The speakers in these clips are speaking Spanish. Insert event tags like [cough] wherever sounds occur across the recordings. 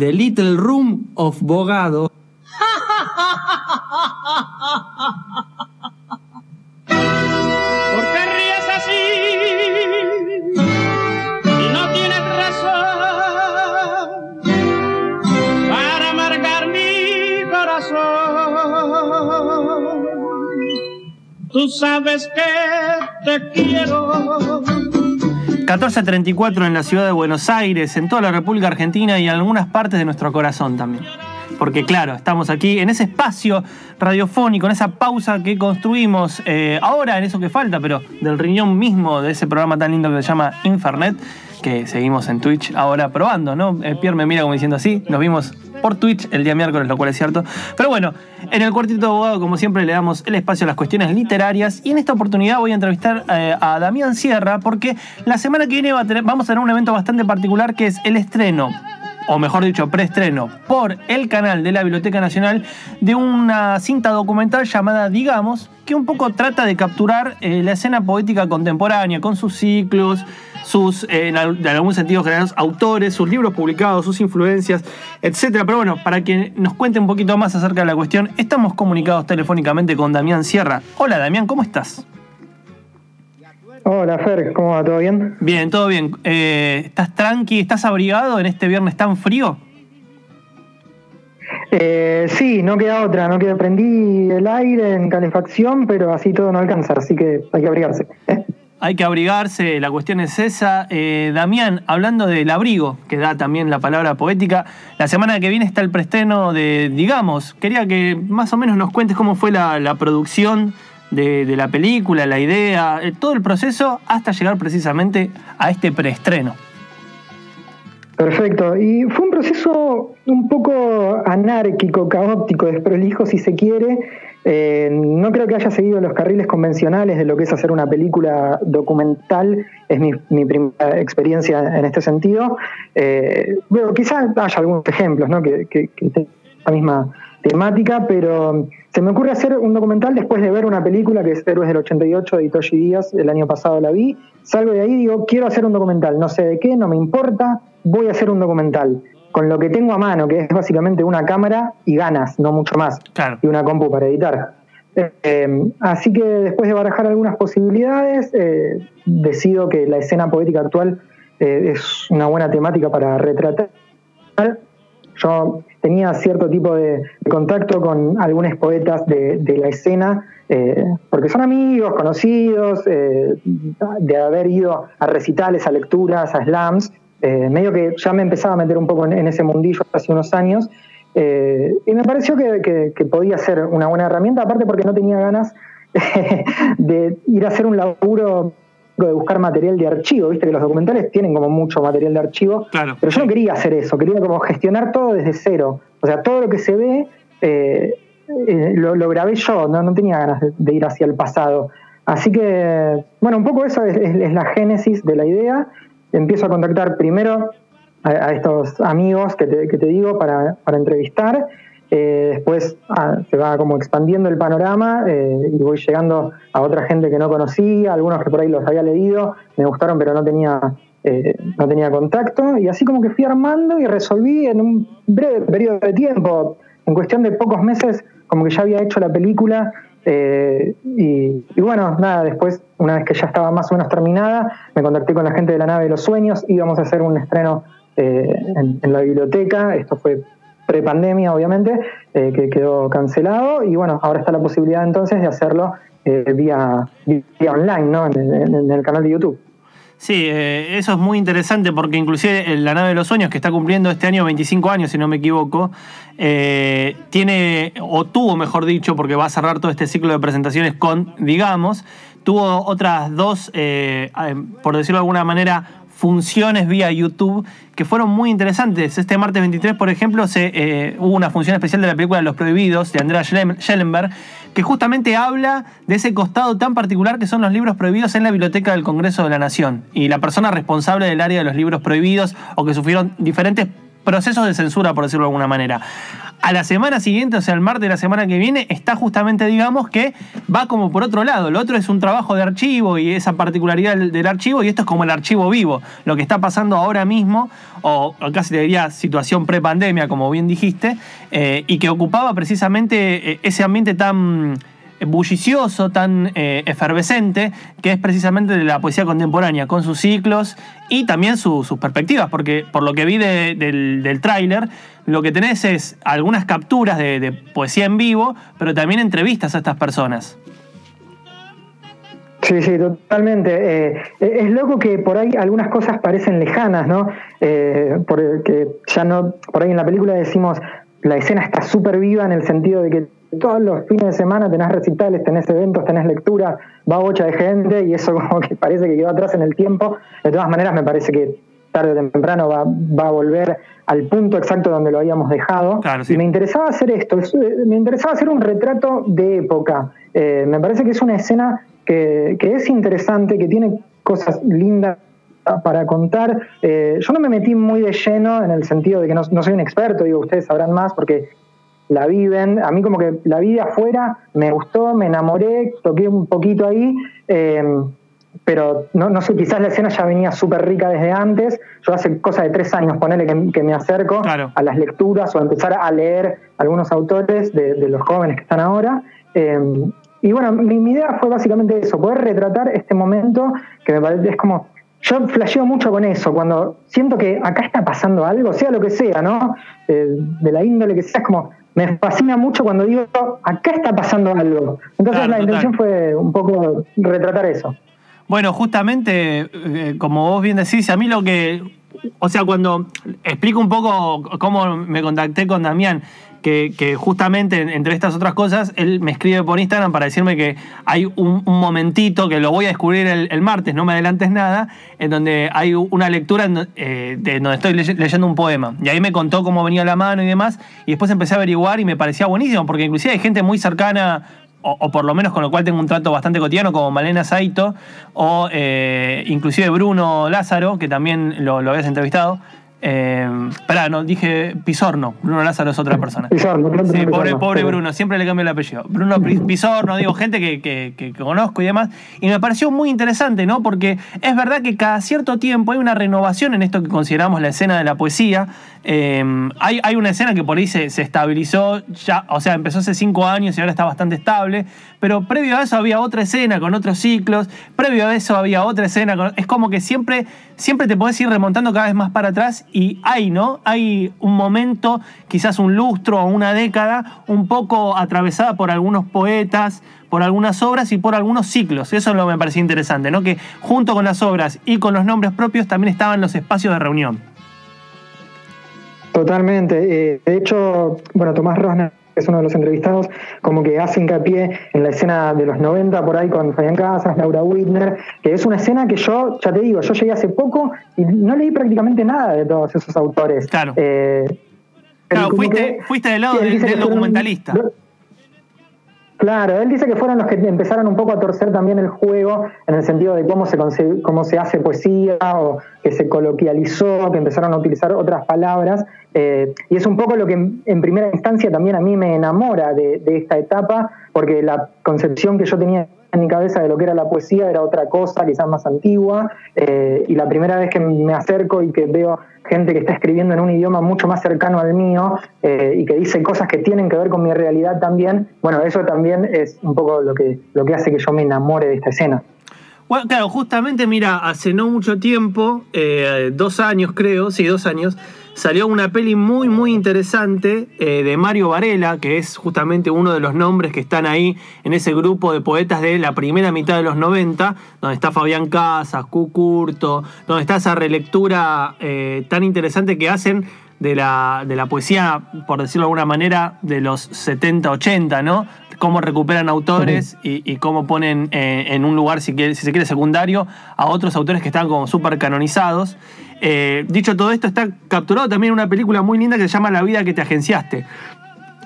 The Little Room of Bogado. ¿Por qué ríes así? Y no tienes razón para amargar mi corazón. Tú sabes que te quiero. 1434 en la ciudad de Buenos Aires, en toda la República Argentina y en algunas partes de nuestro corazón también. Porque claro, estamos aquí en ese espacio radiofónico, en esa pausa que construimos eh, ahora, en eso que falta, pero del riñón mismo de ese programa tan lindo que se llama Infernet, que seguimos en Twitch ahora probando, ¿no? Eh, Pierre me mira como diciendo así, nos vimos por Twitch el día miércoles, lo cual es cierto. Pero bueno, en el cuartito de abogado, como siempre, le damos el espacio a las cuestiones literarias y en esta oportunidad voy a entrevistar eh, a Damián Sierra porque la semana que viene va a tener- vamos a tener un evento bastante particular que es el estreno o mejor dicho, preestreno, por el canal de la Biblioteca Nacional de una cinta documental llamada Digamos, que un poco trata de capturar eh, la escena poética contemporánea con sus ciclos, sus, eh, en, al- en algún sentido autores, sus libros publicados, sus influencias, etc. Pero bueno, para que nos cuente un poquito más acerca de la cuestión, estamos comunicados telefónicamente con Damián Sierra. Hola Damián, ¿cómo estás? Hola Fer, ¿cómo va? ¿Todo bien? Bien, todo bien. Eh, ¿Estás tranqui? ¿Estás abrigado en este viernes tan frío? Eh, sí, no queda otra, no queda. Prendí el aire en calefacción, pero así todo no alcanza, así que hay que abrigarse. [laughs] Hay que abrigarse, la cuestión es esa. Eh, Damián, hablando del abrigo, que da también la palabra poética, la semana que viene está el preestreno de Digamos. Quería que más o menos nos cuentes cómo fue la, la producción de, la película, la idea, eh, todo el proceso hasta llegar precisamente a este preestreno. Perfecto. Y fue un proceso un poco anárquico, caótico, desprolijo, si se quiere. Eh, no creo que haya seguido los carriles convencionales de lo que es hacer una película documental. Es mi, mi primera experiencia en este sentido. Eh, bueno, quizás haya algunos ejemplos ¿no? que, que, que tengan la misma temática, pero se me ocurre hacer un documental después de ver una película que es Héroes del 88 de Itoshi Díaz, el año pasado la vi, salgo de ahí y digo, quiero hacer un documental, no sé de qué, no me importa, voy a hacer un documental, con lo que tengo a mano, que es básicamente una cámara y ganas, no mucho más, Claro. y una compu para editar. Eh, eh, así que después de barajar algunas posibilidades, eh, decido que la escena poética actual eh, es una buena temática para retratar. Yo tenía cierto tipo de, contacto con algunos poetas de, la escena, eh, porque son amigos, conocidos, eh, de haber ido a recitales, a lecturas, a slams, eh, medio que ya me empezaba a meter un poco en, ese mundillo hace unos años, y me pareció que podía ser una buena herramienta, aparte porque no tenía ganas [laughs] de ir a hacer un laburo de buscar material de archivo, viste que los documentales tienen como mucho material de archivo, Claro. pero yo no quería hacer eso, quería como gestionar todo desde cero. O sea, todo lo que se ve eh, eh, lo, lo grabé yo, no, no tenía ganas de, de ir hacia el pasado. Así que, bueno, un poco eso es, es- es la génesis de la idea. Empiezo a contactar primero a, a estos amigos que te, que te digo para, para entrevistar. Eh, después ah, se va como expandiendo el panorama eh, y voy llegando a otra gente que no conocía, algunos que por ahí los había leído, me gustaron pero no tenía, eh, no tenía contacto y así como que fui armando y resolví en un breve periodo de tiempo, en cuestión de pocos meses, como que ya había hecho la película eh, y, bueno, nada, después una vez que ya estaba más o menos terminada, me contacté con la gente de la nave de los sueños, íbamos a hacer un estreno eh, en la biblioteca, esto fue prepandemia, obviamente, eh, que quedó cancelado. Y bueno, ahora está la posibilidad entonces de hacerlo eh, vía, vía online, ¿no? En, en- el canal de YouTube. Sí, eh, eso es muy interesante porque inclusive La nave de los sueños, que está cumpliendo este año 25 años, si no me equivoco, tiene, o tuvo, mejor dicho, porque va a cerrar todo este ciclo de presentaciones con, digamos, tuvo otras dos, por decirlo de alguna manera, funciones vía YouTube que fueron muy interesantes. Este martes 23, por ejemplo, se, eh, hubo una función especial de la película Los Prohibidos de Andrea Schellenberg que justamente habla de ese costado tan particular que son los libros prohibidos en la Biblioteca del Congreso de la Nación y la persona responsable del área de los libros prohibidos o que sufrieron diferentes procesos de censura, por decirlo de alguna manera. A la semana siguiente, o sea, el martes de la semana que viene, está justamente, digamos, que va como por otro lado. Lo otro es un trabajo de archivo y esa particularidad del, archivo, y esto es como el archivo vivo. Lo que está pasando ahora mismo, o, o casi te diría situación pre-pandemia, como bien dijiste, eh, y que ocupaba precisamente eh, ese ambiente tan bullicioso, tan eh, efervescente, que es precisamente de la poesía contemporánea, con sus ciclos y también su- sus perspectivas, porque por lo que vi de- del, del tráiler, lo que tenés es algunas capturas de, poesía en vivo, pero también entrevistas a estas personas. Sí, sí, totalmente. Eh, es loco que por ahí algunas cosas parecen lejanas, ¿no? Eh, porque ya no, por ahí en la película decimos, la escena está súper viva en el sentido de que todos los fines de semana tenés recitales, tenés eventos, tenés lectura, va bocha de gente y eso [laughs] como que parece que quedó atrás en el tiempo. De todas maneras me parece que tarde o temprano va, va a volver al punto exacto donde lo habíamos dejado. Claro, sí. Y me interesaba hacer esto, es- eh, me interesaba hacer un retrato de época. Eh, me parece que es una escena que, que es interesante, que tiene cosas lindas para contar. Eh, yo no me metí muy de lleno en el sentido de que no, no soy un experto, digo, ustedes sabrán más porque la viven. A mí como que la vi de afuera, me gustó, me enamoré, toqué un poquito ahí. eh, pero no, no sé, quizás la escena ya venía súper rica desde antes. Yo hace cosa de tres años, ponele que, que me acerco Claro. a las lecturas o a empezar a leer algunos autores de, de los jóvenes que están ahora. Eh, y bueno, mi, mi idea fue básicamente eso, poder retratar este momento que me parece, es como, yo flasheo mucho con eso, cuando siento que acá está pasando algo, sea lo que sea, ¿no? Eh, de la índole que sea, es como, me fascina mucho cuando digo, acá está pasando algo. Entonces Claro, la intención fue un poco retratar eso. Bueno, justamente, eh, como vos bien decís, a mí lo que. O sea, cuando explico un poco cómo me contacté con Damián, que, justamente entre estas otras cosas, él me escribe por Instagram para decirme que hay un, momentito que lo voy a descubrir el, martes, no me adelantes nada, en donde hay una lectura en eh, de donde estoy leye- leyendo un poema. Y ahí me contó cómo venía la mano y demás, y después empecé a averiguar y me parecía buenísimo, porque inclusive hay gente muy cercana o, o por lo menos con lo cual tengo un trato bastante cotidiano, como Malena Saito, o eh, inclusive Bruno Lázaro, que también lo, lo habías entrevistado. Eh, no, dije Pisorno. Bruno Lázaro es otra persona. Pisorno, Bruno Sí, pobre, pobre. Bruno, siempre le cambio el apellido. Bruno Pi- Pisorno, digo, gente que, que- que- que conozco y demás. Y me pareció muy interesante, ¿no? Porque es verdad que cada cierto tiempo hay una renovación en esto que consideramos la escena de la poesía. Eh, hay, hay una escena que por ahí se, se estabilizó, ya, o sea, empezó hace cinco años y ahora está bastante estable. Pero previo a eso había otra escena con otros ciclos. Previo a eso había otra escena con. Es como que siempre, siempre te podés ir remontando cada vez más para atrás y hay, ¿no? Hay un momento, quizás un lustro o una década, un poco atravesada por algunos poetas, por algunas obras y por algunos ciclos. Eso es lo que me parecía interesante, ¿no? Que junto con las obras y con los nombres propios también estaban los espacios de reunión. Totalmente. Eh, de hecho, bueno, Tomás Rosner, que es uno de los entrevistados, como que hace hincapié en la escena de los 90 por ahí con Fabián Casas, Laura Whitner, que es una escena que yo, ya te digo, yo llegué hace poco y no leí prácticamente nada de todos esos autores. Claro. Eh, Claro, fuiste, que- fuiste del lado del, del fueron- documentalista. Claro, él dice que fueron los que empezaron un poco a torcer también el juego en el sentido de cómo se, se hace poesía o que se coloquializó, que empezaron a utilizar otras palabras. eh, y es un poco lo que en, primera instancia también a mí me enamora de esta etapa, porque la concepción que yo tenía en mi cabeza de lo que era la poesía era otra cosa, quizás más antigua. eh, y la primera vez que me acerco y que veo gente que está escribiendo en un idioma mucho más cercano al mío eh, y que dice cosas que tienen que ver con mi realidad también, bueno, eso también es un poco lo que, lo que hace que yo me enamore de esta escena. Bueno, claro, justamente, mira, hace no mucho tiempo, eh, dos años creo, sí, dos años, salió una peli muy, muy interesante eh, de Mario Varela, que es justamente uno de los nombres que están ahí en ese grupo de poetas de la primera mitad de los 90, donde está Fabián Casas, Cucurto, donde está esa relectura eh, tan interesante que hacen de la, de la poesía, por decirlo de alguna manera, de los 70, 80, ¿no? Cómo recuperan autores y, y cómo ponen eh, en un lugar, si, quiere- si se quiere, secundario, a otros autores que están como súper canonizados. Eh, dicho todo esto, está capturado también en una película muy linda que se llama La vida que te agenciaste,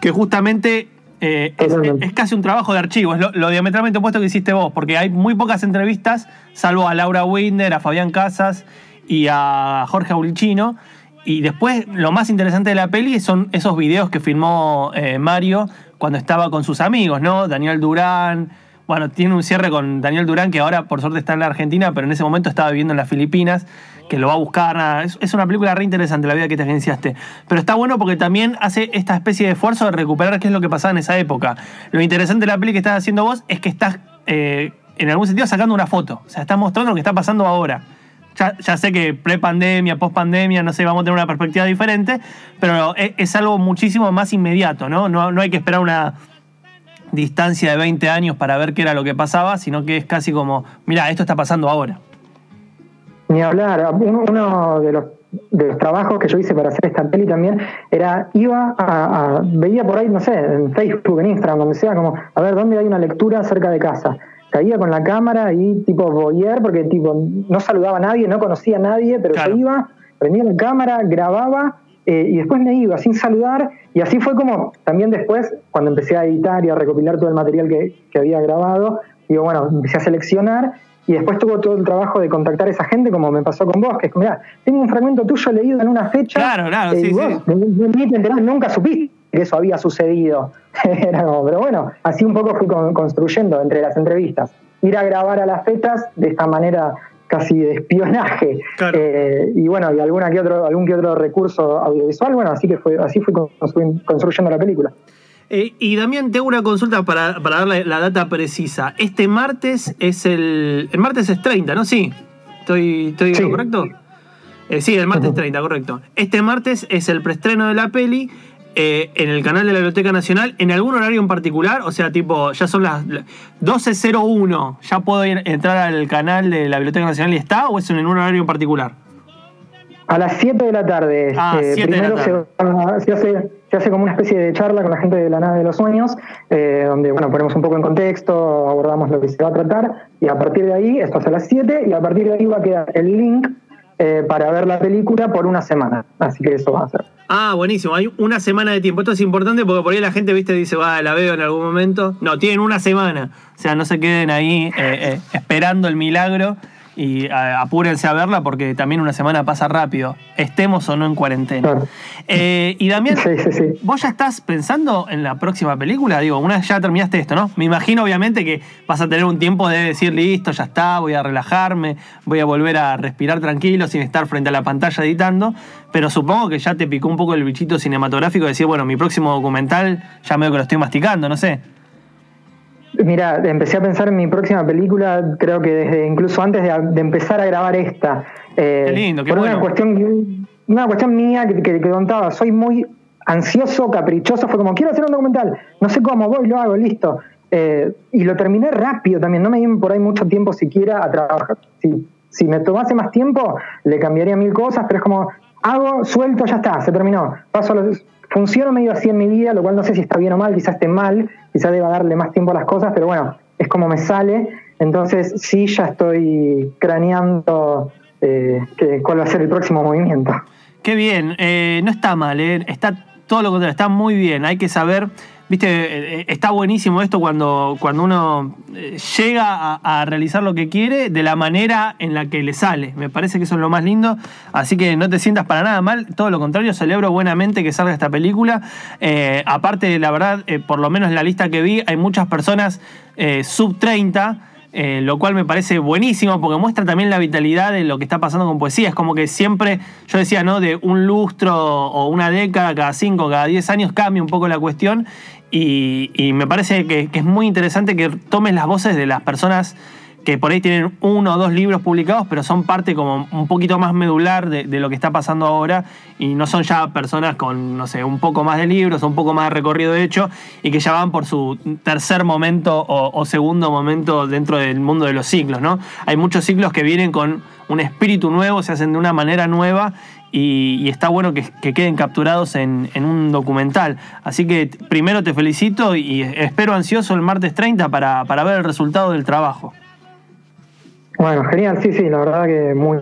que justamente eh, es, casi un trabajo de archivo, es lo, lo diametralmente opuesto que hiciste vos, porque hay muy pocas entrevistas, salvo a Laura Winder, a Fabián Casas y a Jorge Aulichino. Y después, lo más interesante de la peli son esos videos que filmó eh, Mario cuando estaba con sus amigos, ¿no? Daniel Durán. Bueno, tiene un cierre con Daniel Durán, que ahora por suerte está en la Argentina, pero en ese momento estaba viviendo en las Filipinas, que lo va a buscar. Es, una película re interesante, La vida que te agenciaste. Pero está bueno porque también hace esta especie de esfuerzo de recuperar qué es lo que pasaba en esa época. Lo interesante de la peli que estás haciendo vos es que estás, eh, en algún sentido, sacando una foto. O sea, estás mostrando lo que está pasando ahora. Ya, sé que pre-pandemia, post-pandemia, no sé, vamos a tener una perspectiva diferente, pero es, algo muchísimo más inmediato. ¿no? No hay que esperar una distancia de 20 años para ver qué era lo que pasaba, sino que es casi como, mira, esto está pasando ahora. Ni hablar, uno, de, los, de los trabajos que yo hice para hacer esta peli también era, iba a, a- veía por ahí, no sé, en Facebook, en Instagram, donde sea, como, a ver, ¿dónde hay una lectura cerca de casa? Caía con la cámara y tipo voyeur, porque tipo no saludaba a nadie, no conocía a nadie, pero Claro. yo iba, prendía la cámara, grababa eh, y después me iba sin saludar y así fue como también después, cuando empecé a editar y a recopilar todo el material que, que había grabado, digo, bueno, empecé a seleccionar y después tuvo todo el trabajo de contactar a esa gente, como me pasó con vos, que es, mira, tengo un fragmento tuyo leído en una fecha. Claro, claro, eh, sí, y vos sí. nunca supiste que eso había sucedido. [laughs] Era como, pero bueno, así un poco fui con- construyendo entre las entrevistas. Ir a grabar a las fechas de esta manera casi de espionaje. Claro. Eh, y bueno, y alguna que otro, algún que otro recurso audiovisual, bueno, así que fue, así fui construy- construyendo la película. Eh, y Damián, tengo una consulta para, para darle la data precisa. Este martes es el. El martes es 30, ¿no? Sí. ¿Estoy, estoy Sí. correcto? Eh, sí, el martes Ujú. 30, correcto. Este martes es el preestreno de la peli eh, en el canal de la Biblioteca Nacional, en algún horario en particular. O sea, tipo, ya son las la- 12.01. ¿Ya puedo ir- entrar al canal de la Biblioteca Nacional y está? ¿O es en un horario en particular? A las 7 de la tarde. Ah, eh, 7 de la primero tarde. Se, se hace, se hace como una especie de charla con la gente de la nave de los sueños, eh, donde bueno, ponemos un poco en contexto, abordamos lo que se va a tratar, y a partir de ahí, esto es a las 7, y a partir de ahí va a quedar el link eh, para ver la película por una semana. Así que eso va a ser. Ah, buenísimo. Hay una semana de tiempo. Esto es importante porque por ahí la gente, viste, dice, va, la veo en algún momento. No, tienen una semana. O sea, no se queden ahí eh, eh, esperando el milagro y eh, apúrense a verla porque también una semana pasa rápido, estemos o no en cuarentena. Claro. Eh, y Damián, Sí, sí, sí. ¿vos ya estás pensando en la próxima película? Digo, una vez ya terminaste esto, ¿no? Me imagino, obviamente, que vas a tener un tiempo de decir, listo, ya está, voy a relajarme, voy a volver a respirar tranquilo sin estar frente a la pantalla editando, pero supongo que ya te picó un poco el bichito cinematográfico de decir, bueno, mi próximo documental ya medio que lo estoy masticando, no sé. Mira, empecé a pensar en mi próxima película, creo que desde incluso antes de, de empezar a grabar esta. Eh, Qué lindo, qué por bueno. una cuestión, una cuestión mía que, que- que contaba, soy muy ansioso, caprichoso, fue como, quiero hacer un documental, no sé cómo, voy, lo hago, listo. Eh, y lo terminé rápido también, no me di por ahí mucho tiempo siquiera a trabajar. Si, si me tomase más tiempo, le cambiaría mil cosas, pero es como, hago, suelto, ya está, se terminó. Paso a los, funciono medio así en mi vida, lo cual no sé si está bien o mal, quizás esté mal, quizás deba darle más tiempo a las cosas, pero bueno, es como me sale. Entonces sí, ya estoy craneando eh, que- cuál va a ser el próximo movimiento. Qué bien, eh, no está mal, eh, está todo lo contrario, está muy bien. Hay que saber, viste, eh, eh, está buenísimo esto cuando, cuando uno eh, llega a, realizar lo que quiere de la manera en la que le sale. Me parece que eso es lo más lindo. Así que no te sientas para nada mal, todo lo contrario, celebro buenamente que salga esta película. Aparte, la verdad, por lo menos en la lista que vi, hay muchas personas sub 30. Eh, lo cual me parece buenísimo porque muestra también la vitalidad de lo que está pasando con poesía. Es como que siempre, yo decía, ¿no? De un lustro o una década, cada cinco, cada diez años cambia un poco la cuestión. Y, y me parece que, que es muy interesante que tomes las voces de las personas que por ahí tienen uno o dos libros publicados, pero son parte como un poquito más medular de, lo que está pasando ahora y no son ya personas con, no sé, un poco más de libros un poco más de recorrido hecho y que ya van por su tercer momento o, segundo momento dentro del mundo de los ciclos, ¿no? Hay muchos ciclos que vienen con un espíritu nuevo, se hacen de una manera nueva y, está bueno que, que queden capturados en, en un documental. Así que primero te felicito y espero ansioso el martes 30 para, para ver el resultado del trabajo. Bueno, genial, sí, sí, la verdad que muy,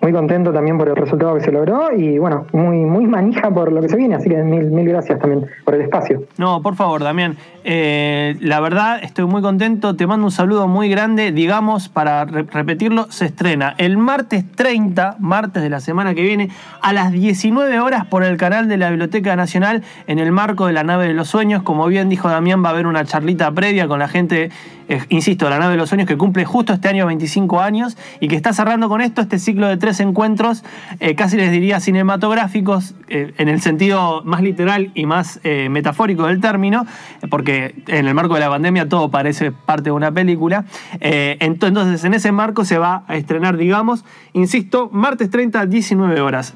muy contento también por el resultado que se logró y bueno, muy, muy manija por lo que se viene, así que mil, mil gracias también por el espacio. No, por favor, Damián. Eh, la verdad, estoy muy contento. Te mando un saludo muy grande. Digamos, para re- repetirlo, se estrena el martes 30, martes de la semana que viene, a las 19 horas por el canal de la Biblioteca Nacional en el marco de la Nave de los Sueños. Como bien dijo Damián, va a haber una charlita previa con la gente, eh, insisto, la Nave de los Sueños, que cumple justo este año 25 años y que está cerrando con esto este ciclo de encuentros, eh, casi les diría cinematográficos, eh, en el sentido más literal y más eh, metafórico del término, porque en el marco de la pandemia todo parece parte de una película. Ento- entonces, en ese marco se va a estrenar, digamos, insisto, martes 30, 19 horas.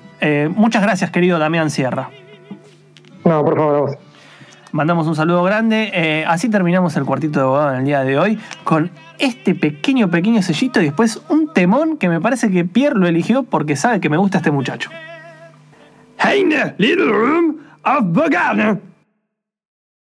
Muchas gracias, querido Damián Sierra. No, por favor, a vos. Mandamos un saludo grande. Eh, así terminamos el cuartito de abogado en el día de hoy con este pequeño, pequeño sellito y después un temón que me parece que Pierre lo eligió porque sabe que me gusta este muchacho. Hey, little room of Bogana.